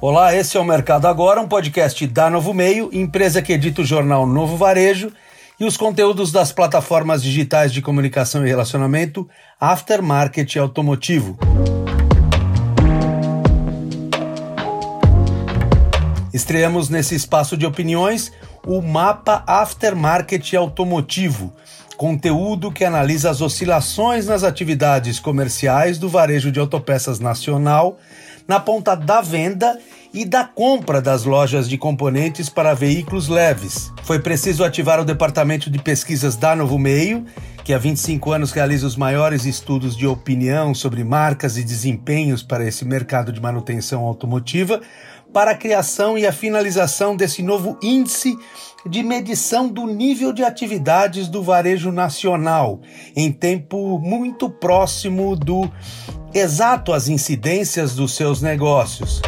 Olá, esse é o Mercado Agora, um podcast da Novo Meio, empresa que edita o jornal Novo Varejo e os conteúdos das plataformas digitais de comunicação e relacionamento Aftermarket Automotivo. Estreamos nesse espaço de opiniões o mapa Aftermarket Automotivo, conteúdo que analisa as oscilações nas atividades comerciais do varejo de autopeças nacional na ponta da venda e da compra das lojas de componentes para veículos leves. Foi preciso ativar o departamento de pesquisas da Novo Meio, que há 25 anos realiza os maiores estudos de opinião sobre marcas e desempenhos para esse mercado de manutenção automotiva, para a criação e a finalização desse novo índice de medição do nível de atividades do varejo nacional, em tempo muito próximo do exato às incidências dos seus negócios.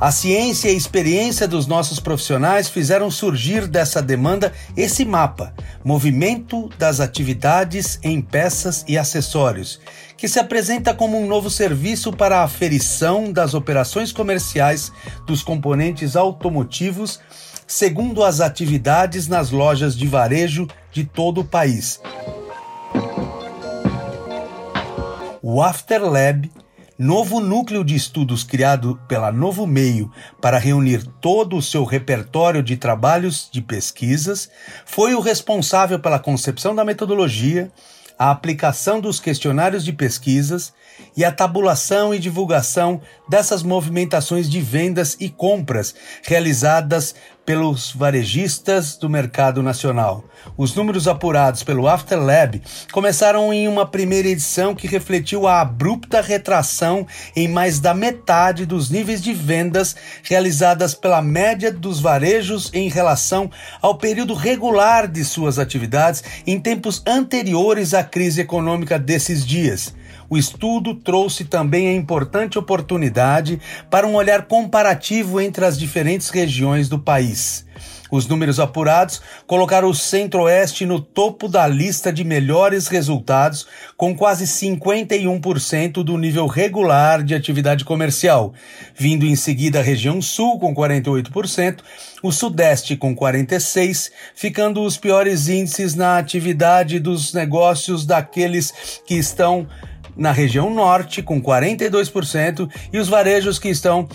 A ciência e a experiência dos nossos profissionais fizeram surgir dessa demanda esse mapa, Movimento das Atividades em Peças e Acessórios, que se apresenta como um novo serviço para a aferição das operações comerciais dos componentes automotivos, segundo as atividades nas lojas de varejo de todo o país. O Afterlab novo núcleo de estudos criado pela Novo Meio para reunir todo o seu repertório de trabalhos de pesquisas, foi o responsável pela concepção da metodologia, a aplicação dos questionários de pesquisas e a tabulação e divulgação dessas movimentações de vendas e compras realizadas pelos varejistas do mercado nacional. Os números apurados pelo Afterlab começaram em uma primeira edição que refletiu a abrupta retração em mais da metade dos níveis de vendas realizadas pela média dos varejos em relação ao período regular de suas atividades em tempos anteriores à crise econômica desses dias. O estudo trouxe também a importante oportunidade para um olhar comparativo entre as diferentes regiões do país. Os números apurados colocaram o Centro-Oeste no topo da lista de melhores resultados, com quase 51% do nível regular de atividade comercial, vindo em seguida a região Sul com 48%, o Sudeste com 46%, ficando os piores índices na atividade dos negócios daqueles que estão na região norte, com 42%, e os varejos que estão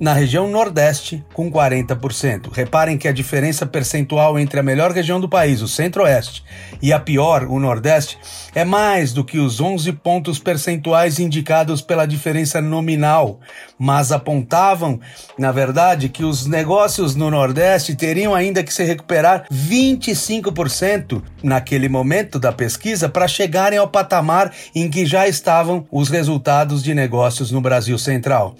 na região Nordeste, com 40%. Reparem que a diferença percentual entre a melhor região do país, o Centro-Oeste, e a pior, o Nordeste, é mais do que os 11 pontos percentuais indicados pela diferença nominal, mas apontavam, na verdade, que os negócios no Nordeste teriam ainda que se recuperar 25% naquele momento da pesquisa para chegarem ao patamar em que já estavam os resultados de negócios no Brasil Central.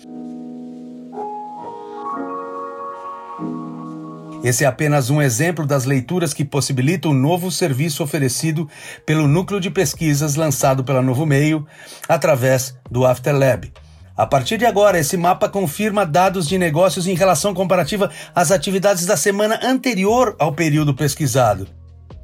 Esse é apenas um exemplo das leituras que possibilitam o novo serviço oferecido pelo núcleo de pesquisas lançado pela Novo Meio através do Afterlab. A partir de agora, esse mapa confirma dados de negócios em relação comparativa às atividades da semana anterior ao período pesquisado.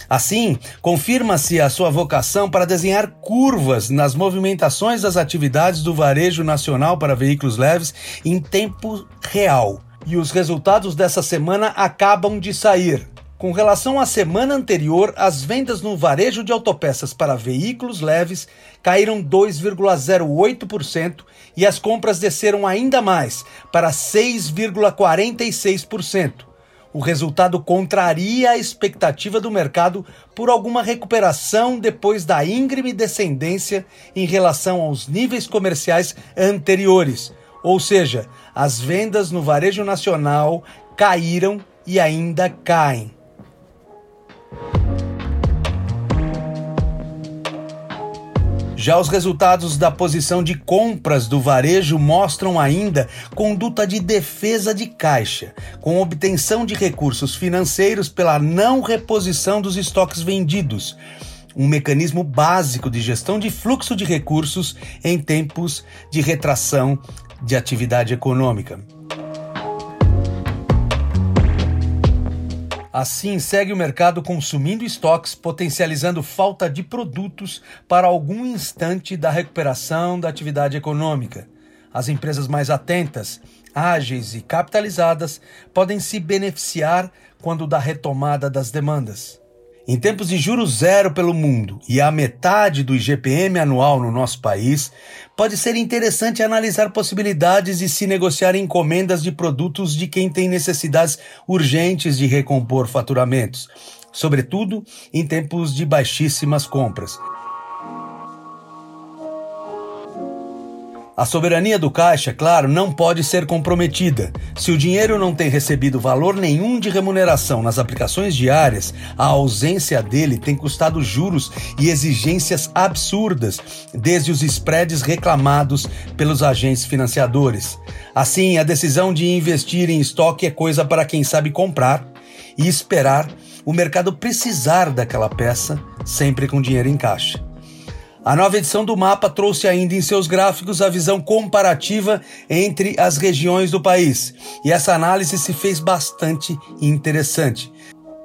Assim, confirma-se a sua vocação para desenhar curvas nas movimentações das atividades do varejo nacional para veículos leves em tempo real e os resultados dessa semana acabam de sair. Com relação à semana anterior, as vendas no varejo de autopeças para veículos leves caíram 2,08% e as compras desceram ainda mais, para 6,46%. O resultado contraria a expectativa do mercado por alguma recuperação depois da íngreme descendência em relação aos níveis comerciais anteriores ou seja, as vendas no varejo nacional caíram e ainda caem. Já os resultados da posição de compras do varejo mostram ainda conduta de defesa de caixa, com obtenção de recursos financeiros pela não reposição dos estoques vendidos, um mecanismo básico de gestão de fluxo de recursos em tempos de retração de atividade econômica. Assim, segue o mercado consumindo estoques, potencializando falta de produtos para algum instante da recuperação da atividade econômica. As empresas mais atentas, ágeis e capitalizadas podem se beneficiar quando da retomada das demandas. Em tempos de juros zero pelo mundo e a metade do IGPM anual no nosso país, pode ser interessante analisar possibilidades de se negociar encomendas de produtos de quem tem necessidades urgentes de recompor faturamentos, sobretudo em tempos de baixíssimas compras. A soberania do caixa, claro, não pode ser comprometida. Se o dinheiro não tem recebido valor nenhum de remuneração nas aplicações diárias, a ausência dele tem custado juros e exigências absurdas, desde os spreads reclamados pelos agentes financiadores. Assim, a decisão de investir em estoque é coisa para quem sabe comprar e esperar o mercado precisar daquela peça, sempre com dinheiro em caixa. A nova edição do mapa trouxe ainda em seus gráficos a visão comparativa entre as regiões do país, e essa análise se fez bastante interessante.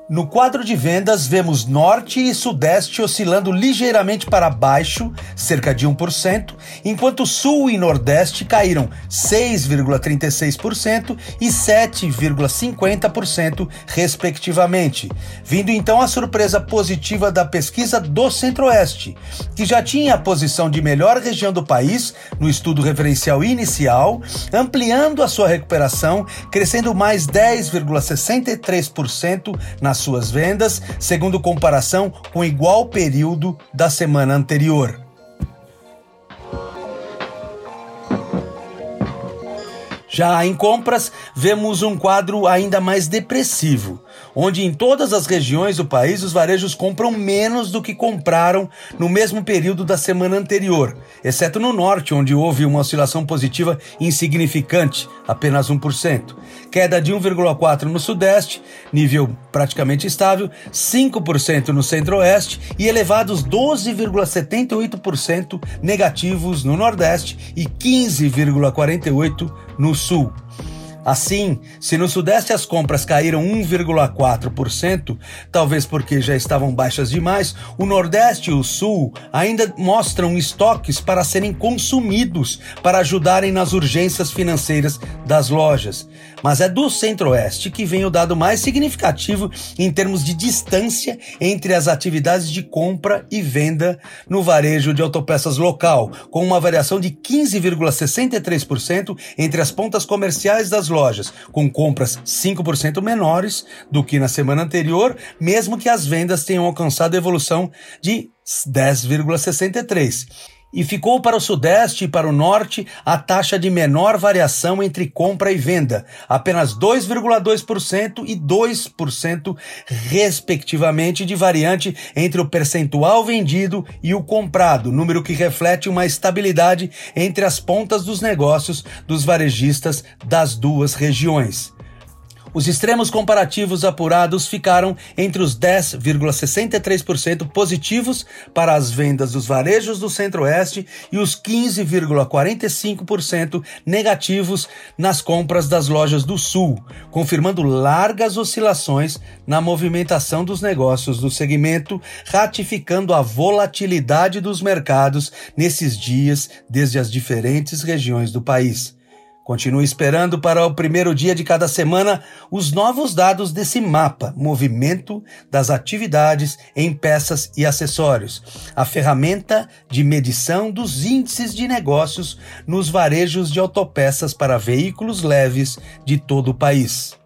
No quadro de vendas, vemos Norte e Sudeste oscilando ligeiramente para baixo, cerca de 1%, enquanto Sul e Nordeste caíram 6,36% e 7,50%, respectivamente, vindo então a surpresa positiva da pesquisa do Centro-Oeste, que já tinha a posição de melhor região do país no estudo referencial inicial, ampliando a sua recuperação, crescendo mais 10,63% nas suas vendas, segundo comparação com igual período da semana anterior. Já em compras, vemos um quadro ainda mais depressivo, onde em todas as regiões do país os varejos compram menos do que compraram no mesmo período da semana anterior, exceto no norte, onde houve uma oscilação positiva insignificante, apenas 1%. Queda de 1,4% no sudeste, nível praticamente estável, 5% no centro-oeste e elevados 12,78% negativos no nordeste e 15,48% no sul. Assim, se no Sudeste as compras caíram 1,4%, talvez porque já estavam baixas demais, o Nordeste e o Sul ainda mostram estoques para serem consumidos para ajudarem nas urgências financeiras das lojas. Mas é do Centro-Oeste que vem o dado mais significativo em termos de distância entre as atividades de compra e venda no varejo de autopeças local, com uma variação de 15,63% entre as pontas comerciais das lojas, com compras 5% menores do que na semana anterior, mesmo que as vendas tenham alcançado evolução de 10,63% e ficou para o Sudeste e para o Norte a taxa de menor variação entre compra e venda, apenas 2,2% e 2%, respectivamente, de variante entre o percentual vendido e o comprado, número que reflete uma estabilidade entre as pontas dos negócios dos varejistas das duas regiões. Os extremos comparativos apurados ficaram entre os 10,63% positivos para as vendas dos varejos do Centro-Oeste e os 15,45% negativos nas compras das lojas do Sul, confirmando largas oscilações na movimentação dos negócios do segmento, ratificando a volatilidade dos mercados nesses dias desde as diferentes regiões do país. Continue esperando para o primeiro dia de cada semana os novos dados desse mapa, movimento das atividades em peças e acessórios, a ferramenta de medição dos índices de negócios nos varejos de autopeças para veículos leves de todo o país.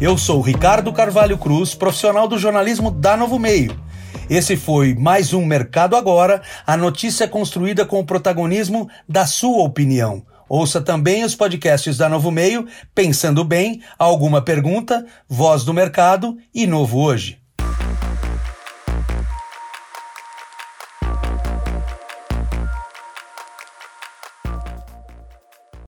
Eu sou Ricardo Carvalho Cruz, profissional do jornalismo da Novo Meio esse foi mais um Mercado Agora, a notícia construída com o protagonismo da sua opinião. Ouça também os podcasts da Novo Meio, Pensando Bem, Alguma Pergunta, Voz do Mercado e Novo Hoje.